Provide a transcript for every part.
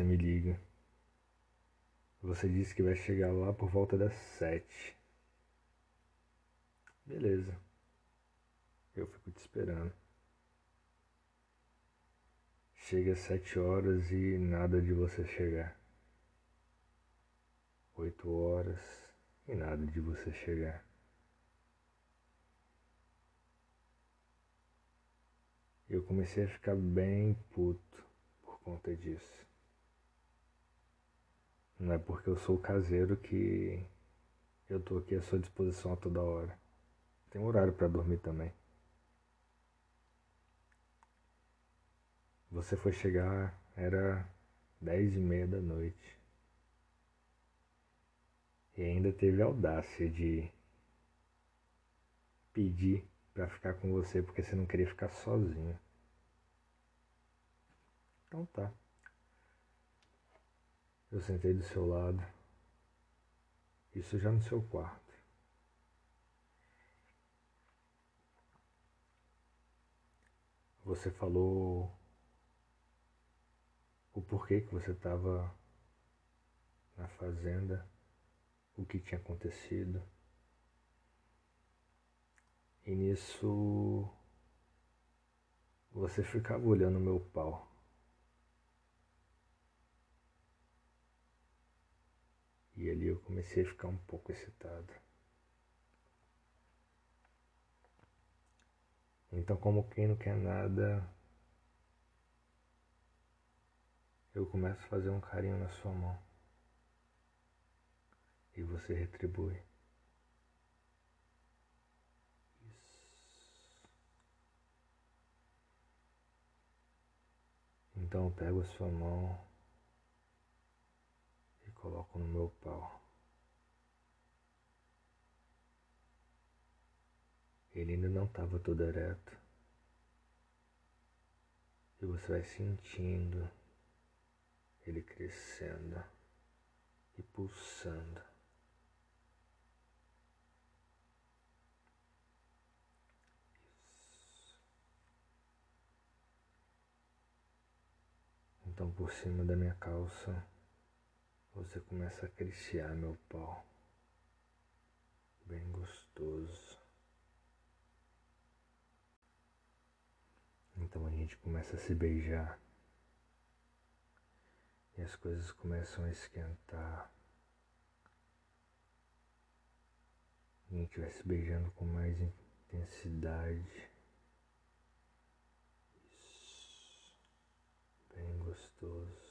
você me liga. Você disse que vai chegar lá por volta das sete. Beleza. Eu fico te esperando. Chega às sete horas e nada de você chegar. Oito horas e nada de você chegar. Eu comecei a ficar bem puto por conta disso. Não é porque eu sou caseiro que eu tô aqui à sua disposição a toda hora. Tem horário para dormir também. Você foi chegar, era dez e meia da noite. E ainda teve a audácia de pedir para ficar com você porque você não queria ficar sozinho. Então tá. Eu sentei do seu lado. Isso já no seu quarto. Você falou o porquê que você estava na fazenda, o que tinha acontecido. E nisso você ficava olhando meu pau. E ali eu comecei a ficar um pouco excitado. Então, como quem não quer nada, eu começo a fazer um carinho na sua mão. E você retribui. Então eu pego a sua mão coloco no meu pau. Ele ainda não estava todo ereto. E você vai sentindo ele crescendo e pulsando. Então por cima da minha calça você começa a acariciar meu pau. Bem gostoso. Então a gente começa a se beijar. E as coisas começam a esquentar. A gente vai se beijando com mais intensidade. bem gostoso.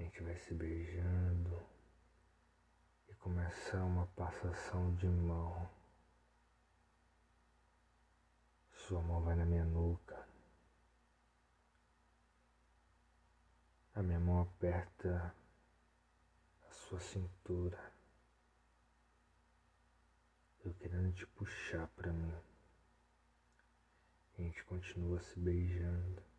A gente vai se beijando e começa uma passação de mão. Sua mão vai na minha nuca. A minha mão aperta a sua cintura. Eu querendo te puxar para mim. A gente continua se beijando.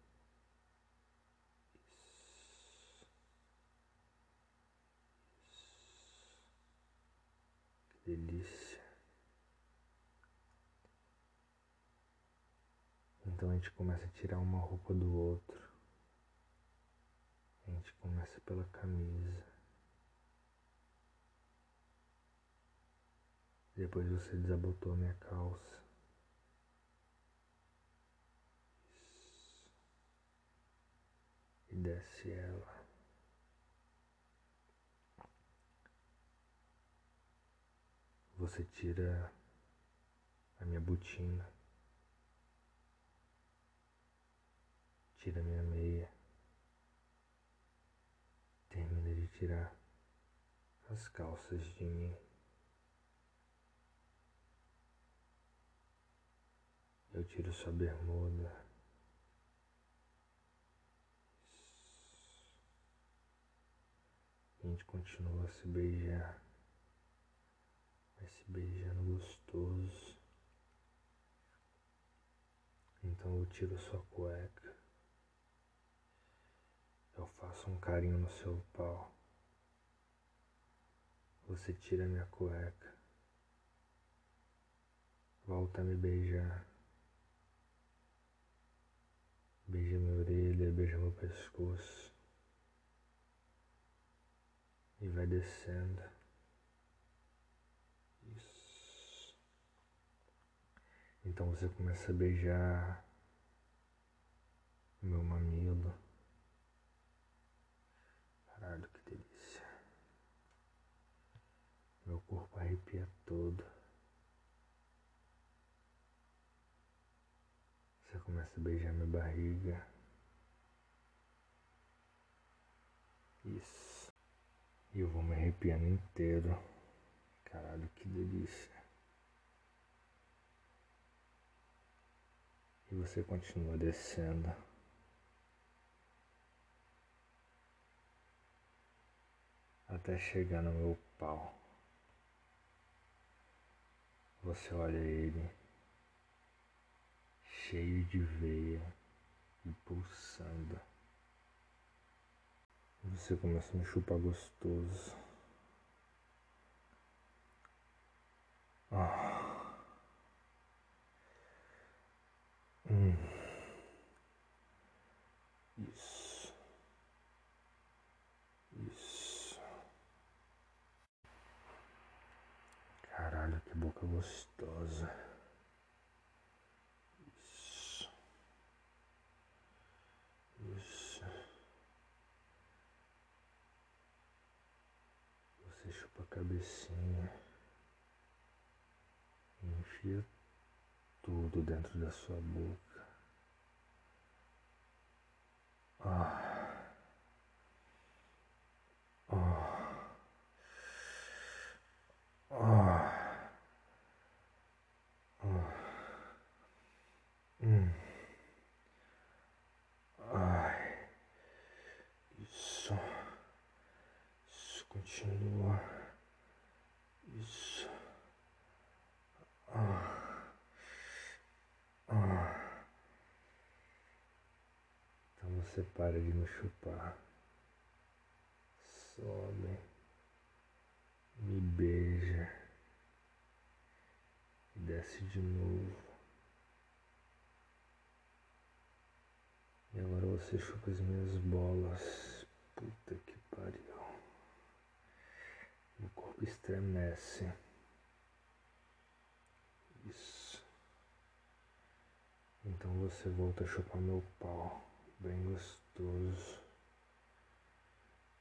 Delícia. Então a gente começa a tirar uma roupa do outro. A gente começa pela camisa. Depois você desabotou minha calça. e desce ela. você tira a minha botina, tira a minha meia, termina de tirar as calças de mim. Eu tiro sua bermuda. A gente continua a se beijar. Vai se beijando gostoso. Então eu tiro sua cueca. Eu faço um carinho no seu pau. Você tira minha cueca. Volta a me beijar. Beija minha orelha, beija meu pescoço. E vai descendo. Então você começa a beijar meu mamilo. Caralho, que delícia. Meu corpo arrepia todo. Você começa a beijar minha barriga. Isso. E eu vou me arrepiando inteiro. Caralho, que delícia. E você continua descendo. Até chegar no meu pau. Você olha ele cheio de veia e pulsando. Você começa a me chupar gostoso. Ah. Isso. Isso. Caralho, que boca gostosa. cabecinha. Enfia tudo dentro da sua boca. Ah. Ah. Ah. Ah. Hum. Ai. Isso. Isso continua. Você para de me chupar. Sobe, me beija e desce de novo. E agora você chupa as minhas bolas. Puta que pariu. Meu corpo estremece. Isso. Então você volta a chupar meu pau bem gostoso.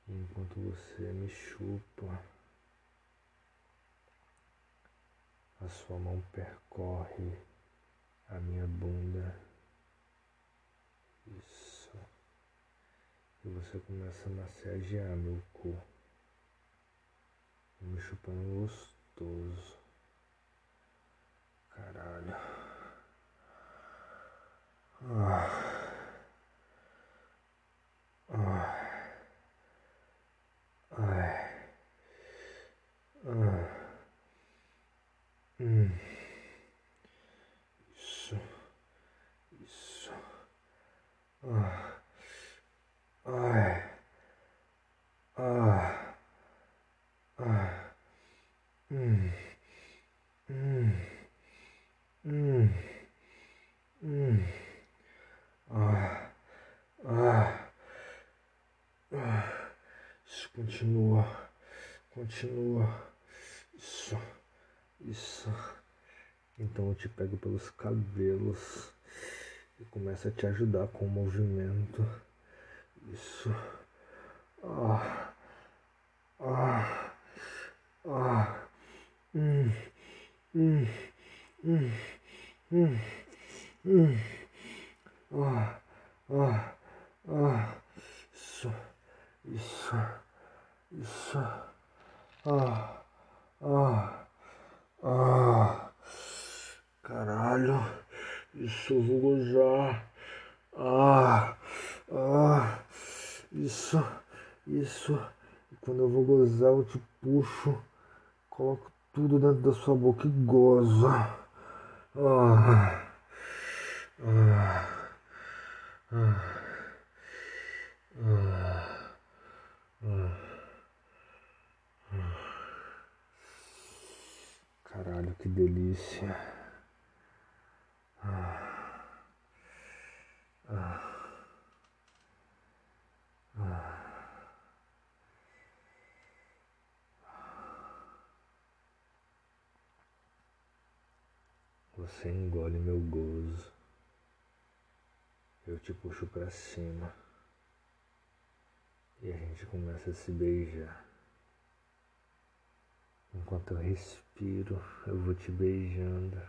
Enquanto você me chupa, a sua mão percorre a minha bunda. Isso. E você começa a massagear meu cu. Me chupando gostoso. Caralho. Ah. Continua, continua. Isso, isso. Então eu te pego pelos cabelos e começo a te ajudar com o movimento. Isso. Ah, ah, ah. Hum, hum, hum, hum, hum. Ah, ah, ah. Isso, isso. Isso. Ah. Ah. Ah. Caralho. Isso, eu vou gozar. Ah. Ah. Isso. Isso. quando eu vou gozar eu te puxo, coloco tudo dentro da sua boca e gozo. Ah. Ah. Ah. Ah. Ah. Caralho, que delícia. Ah. Ah. Você engole meu gozo. Eu te puxo para cima. E a gente começa a se beijar. Enquanto eu respiro, eu vou te beijando.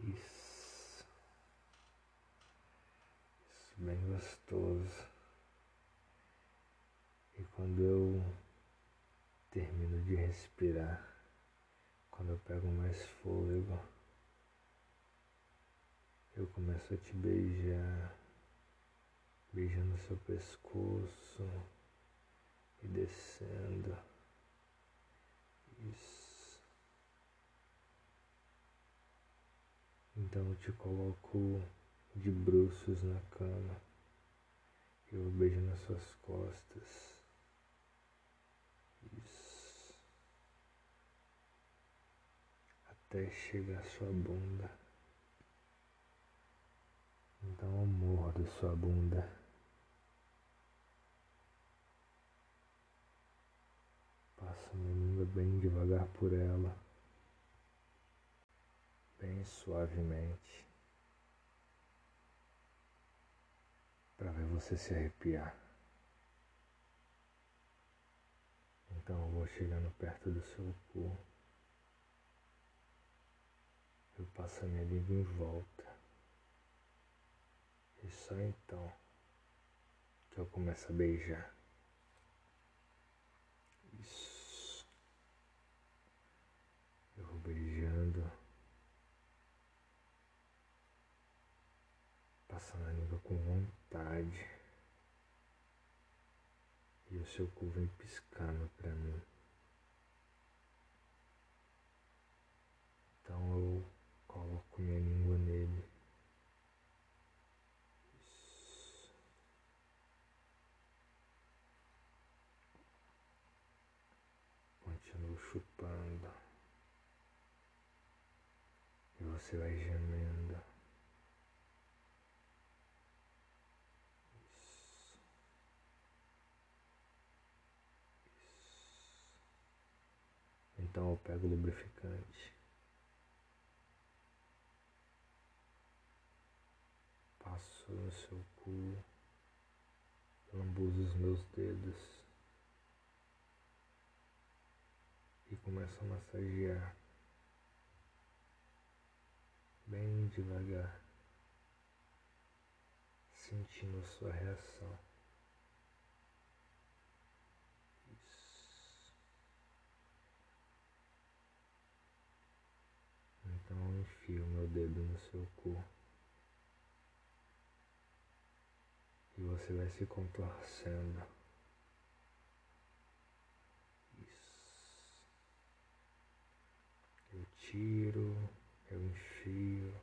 Isso. Isso, bem gostoso. E quando eu termino de respirar, quando eu pego mais fôlego, eu começo a te beijar, beijando seu pescoço e descendo. Isso. Então eu te coloco de bruços na cama. Eu beijo nas suas costas. até chegar à sua bunda. Então eu mordo sua bunda. Língua bem devagar por ela, bem suavemente, para ver você se arrepiar. Então eu vou chegando perto do seu cu. Eu passo a minha língua em volta. E só então que eu começo a beijar. Isso. Beijando. Passando a língua com vontade. E o seu cu vem piscando pra mim. Então eu Coloco minha língua nele. Continuo chupando. E você vai gemendo. Então eu pego o lubrificante. passo no seu cu, lambuzo os meus dedos e começo a massagear bem devagar, sentindo sua reação. Isso. Então enfio meu dedo no seu cu. e você vai se contorcendo. Isso. Eu tiro, eu enfio,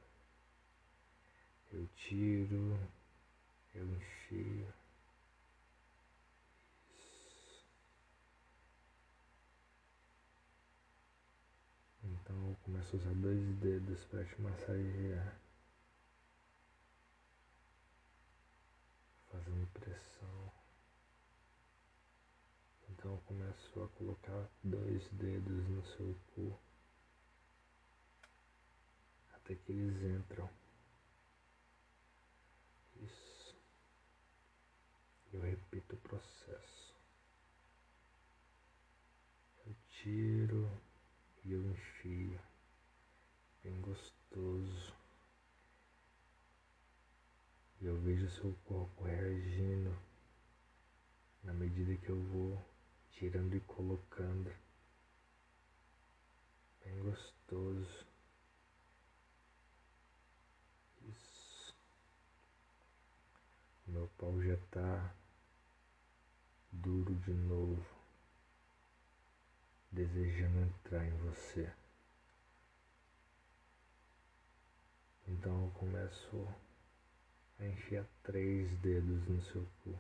eu tiro, eu enfio. Isso. Então eu começo a usar dois dedos para te massagear. fazendo pressão. Então começo a colocar dois dedos no seu cu até que eles entram. Isso. Eu repito o processo. Eu tiro e eu enfio. Bem gostoso. E eu vejo seu corpo reagindo na medida que eu vou tirando e colocando. Bem gostoso. Isso. Meu pau já tá duro de novo, desejando entrar em você. Então eu começo a enfiar três dedos no seu cu,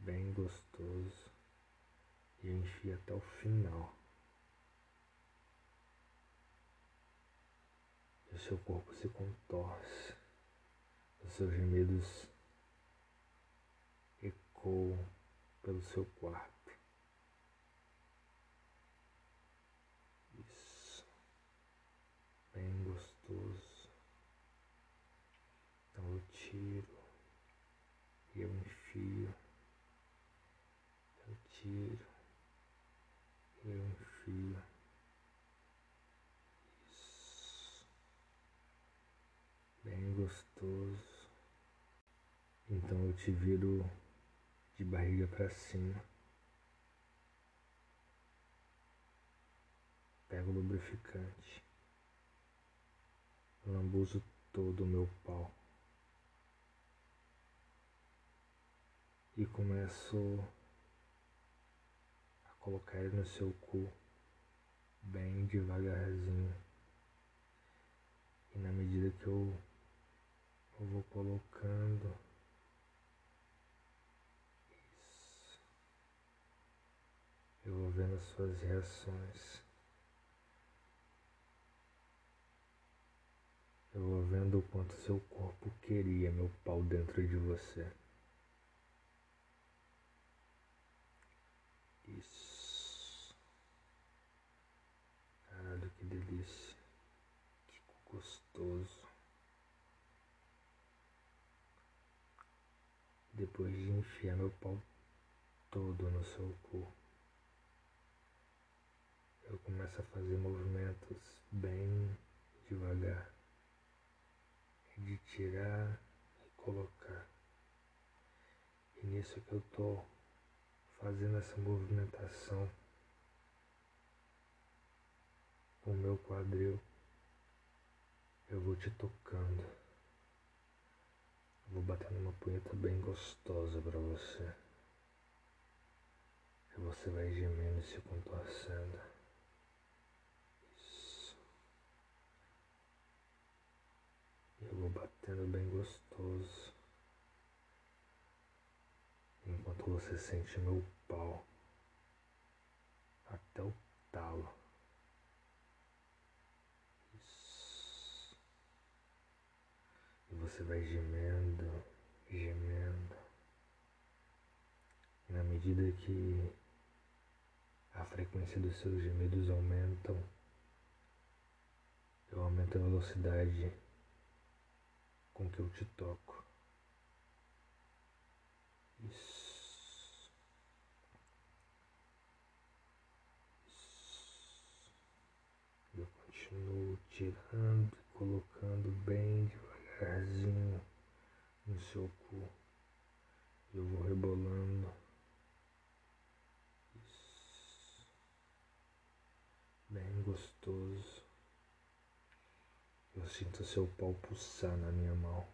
bem gostoso, e enfio até o final. E o seu corpo se contorce, os seus gemidos ecoam pelo seu quarto. Isso, bem gostoso. Então eu tiro e eu enfio, eu tiro e eu enfio. Isso, bem gostoso. Então eu te viro de barriga para cima. Pego o lubrificante, lambuzo todo o meu pau e começo a colocar ele no seu cu bem devagarzinho. E na medida que eu, eu vou colocando Eu vou vendo as suas reações. Eu vou vendo o quanto seu corpo queria meu pau dentro de você. Isso. Caralho, que delícia. Que gostoso. Depois de enfiar meu pau todo no seu cu eu começo a fazer movimentos bem devagar, de tirar e colocar. E nisso que eu tô fazendo essa movimentação com o meu quadril, eu vou te tocando. Vou batendo uma punheta bem gostosa para você. E você vai gemendo e se contorcendo. Eu vou batendo bem gostoso. Enquanto você sente meu pau até o talo. Isso. E você vai gemendo, gemendo. E na medida que a frequência dos seus gemidos aumentam, eu aumento a velocidade com que eu te toco. Isso. Eu continuo tirando e colocando bem devagarzinho no seu cu. Eu vou rebolando. Isso. Bem gostoso. Eu sinto seu pau pulsar na minha mão.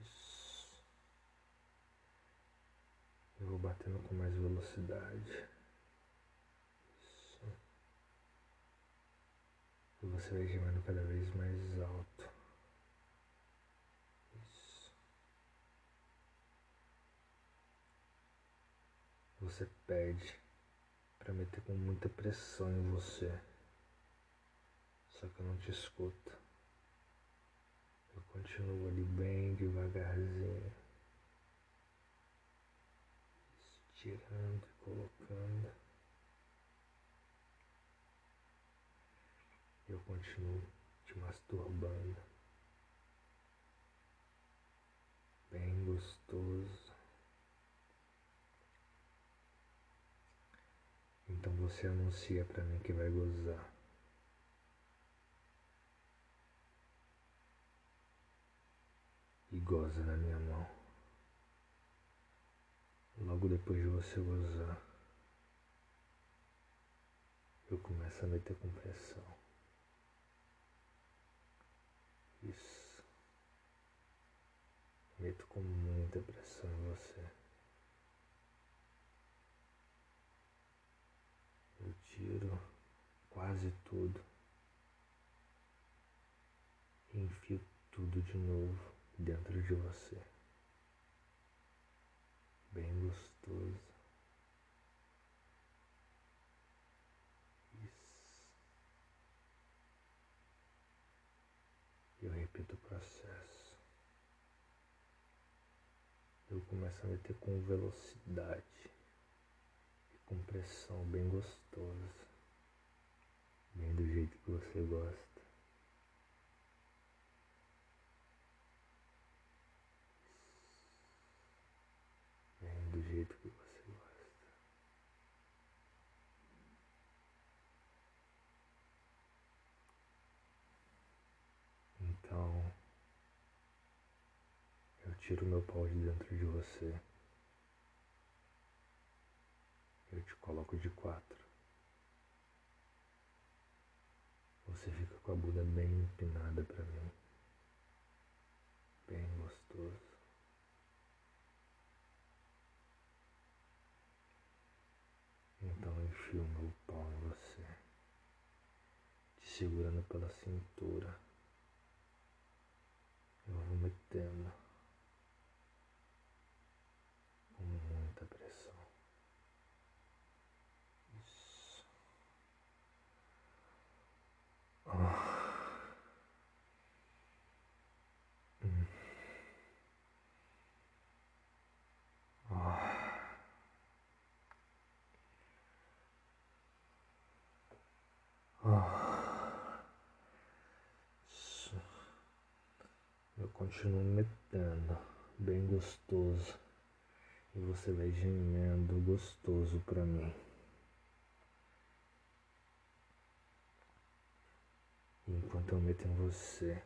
Isso. Eu vou batendo com mais velocidade. Isso. E você vai gemendo cada vez mais alto. Isso. Você pede para meter com muita pressão em você. Que eu não te escuto. Eu continuo ali bem devagarzinho. Estirando e colocando. Eu continuo te masturbando. Bem gostoso. Então você anuncia para mim que vai gozar. e goza na minha mão. Logo depois de você gozar, eu começo a meter com pressão. Isso. Meto com muita pressão em você. Eu tiro quase tudo. E enfio tudo de novo dentro de você. Bem gostoso. Eu repito o processo. Eu começo a meter com velocidade e com pressão bem gostosa. Bem do jeito que você gosta. Bem do jeito que você gosta. Então, eu tiro meu pau de dentro de você. Eu te coloco de quatro. Você fica com a bunda bem empinada para mim. Bem gostoso. Então enfio meu pau em você, te segurando pela cintura. Eu vou metendo com muita pressão. Isso. Ah. Hum. Ah. Ah. Isso. Eu continuo metendo, bem gostoso. E você vai gemendo gostoso pra mim. Enquanto eu meto em você,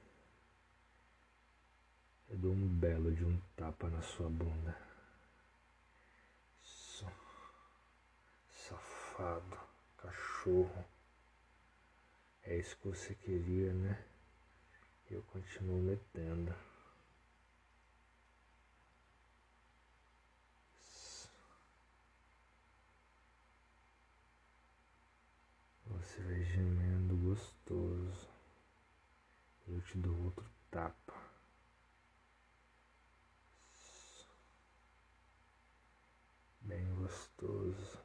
eu dou um belo de um tapa na sua bunda. Isso. Safado, cachorro. É isso que você queria, né? Eu continuo metendo. Você vai gemendo gostoso. Eu te dou outro tapa. Bem gostoso.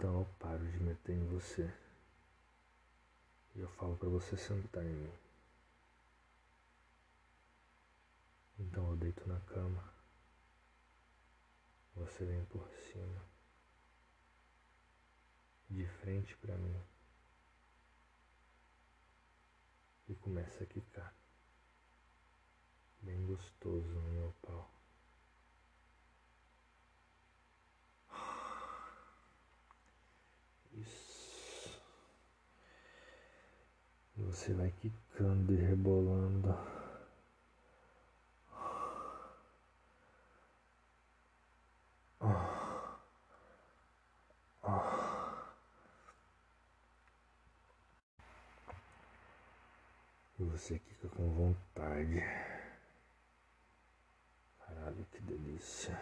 Então eu paro de meter em você. E eu falo para você sentar em mim. Então eu deito na cama. Você vem por cima. De frente para mim. E começa a quicar. Bem gostoso no meu pau. E você vai quicando e rebolando. E você fica com vontade. Caralho, que delícia.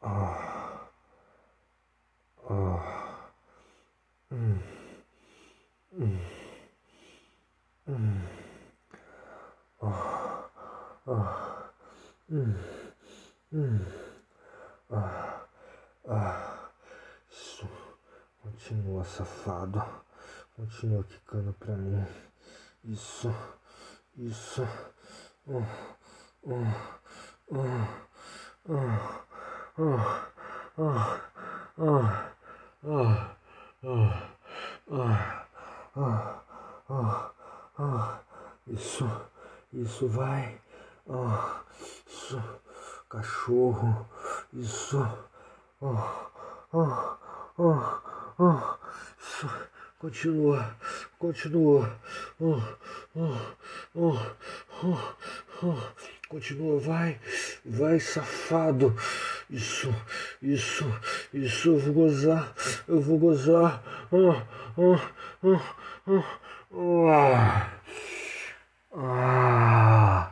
Ah. Ah. Hum. Hum. Hum. Ah. Hum. Hum. Ah. Ah. Isso. Continua, safado. Continua quicando pra mim. Isso. Isso. Uh, uh, uh, uh, uh, uh, Isso. Isso vai. Uh, isso. Cachorro. Isso. Uh, uh, uh, uh, isso. Continua, continua. Uh, uh, uh, uh, uh. Continua, vai, vai, safado. Isso, isso, isso, eu vou gozar, eu vou gozar. Ah, ah, ah, ah, ah. Ah,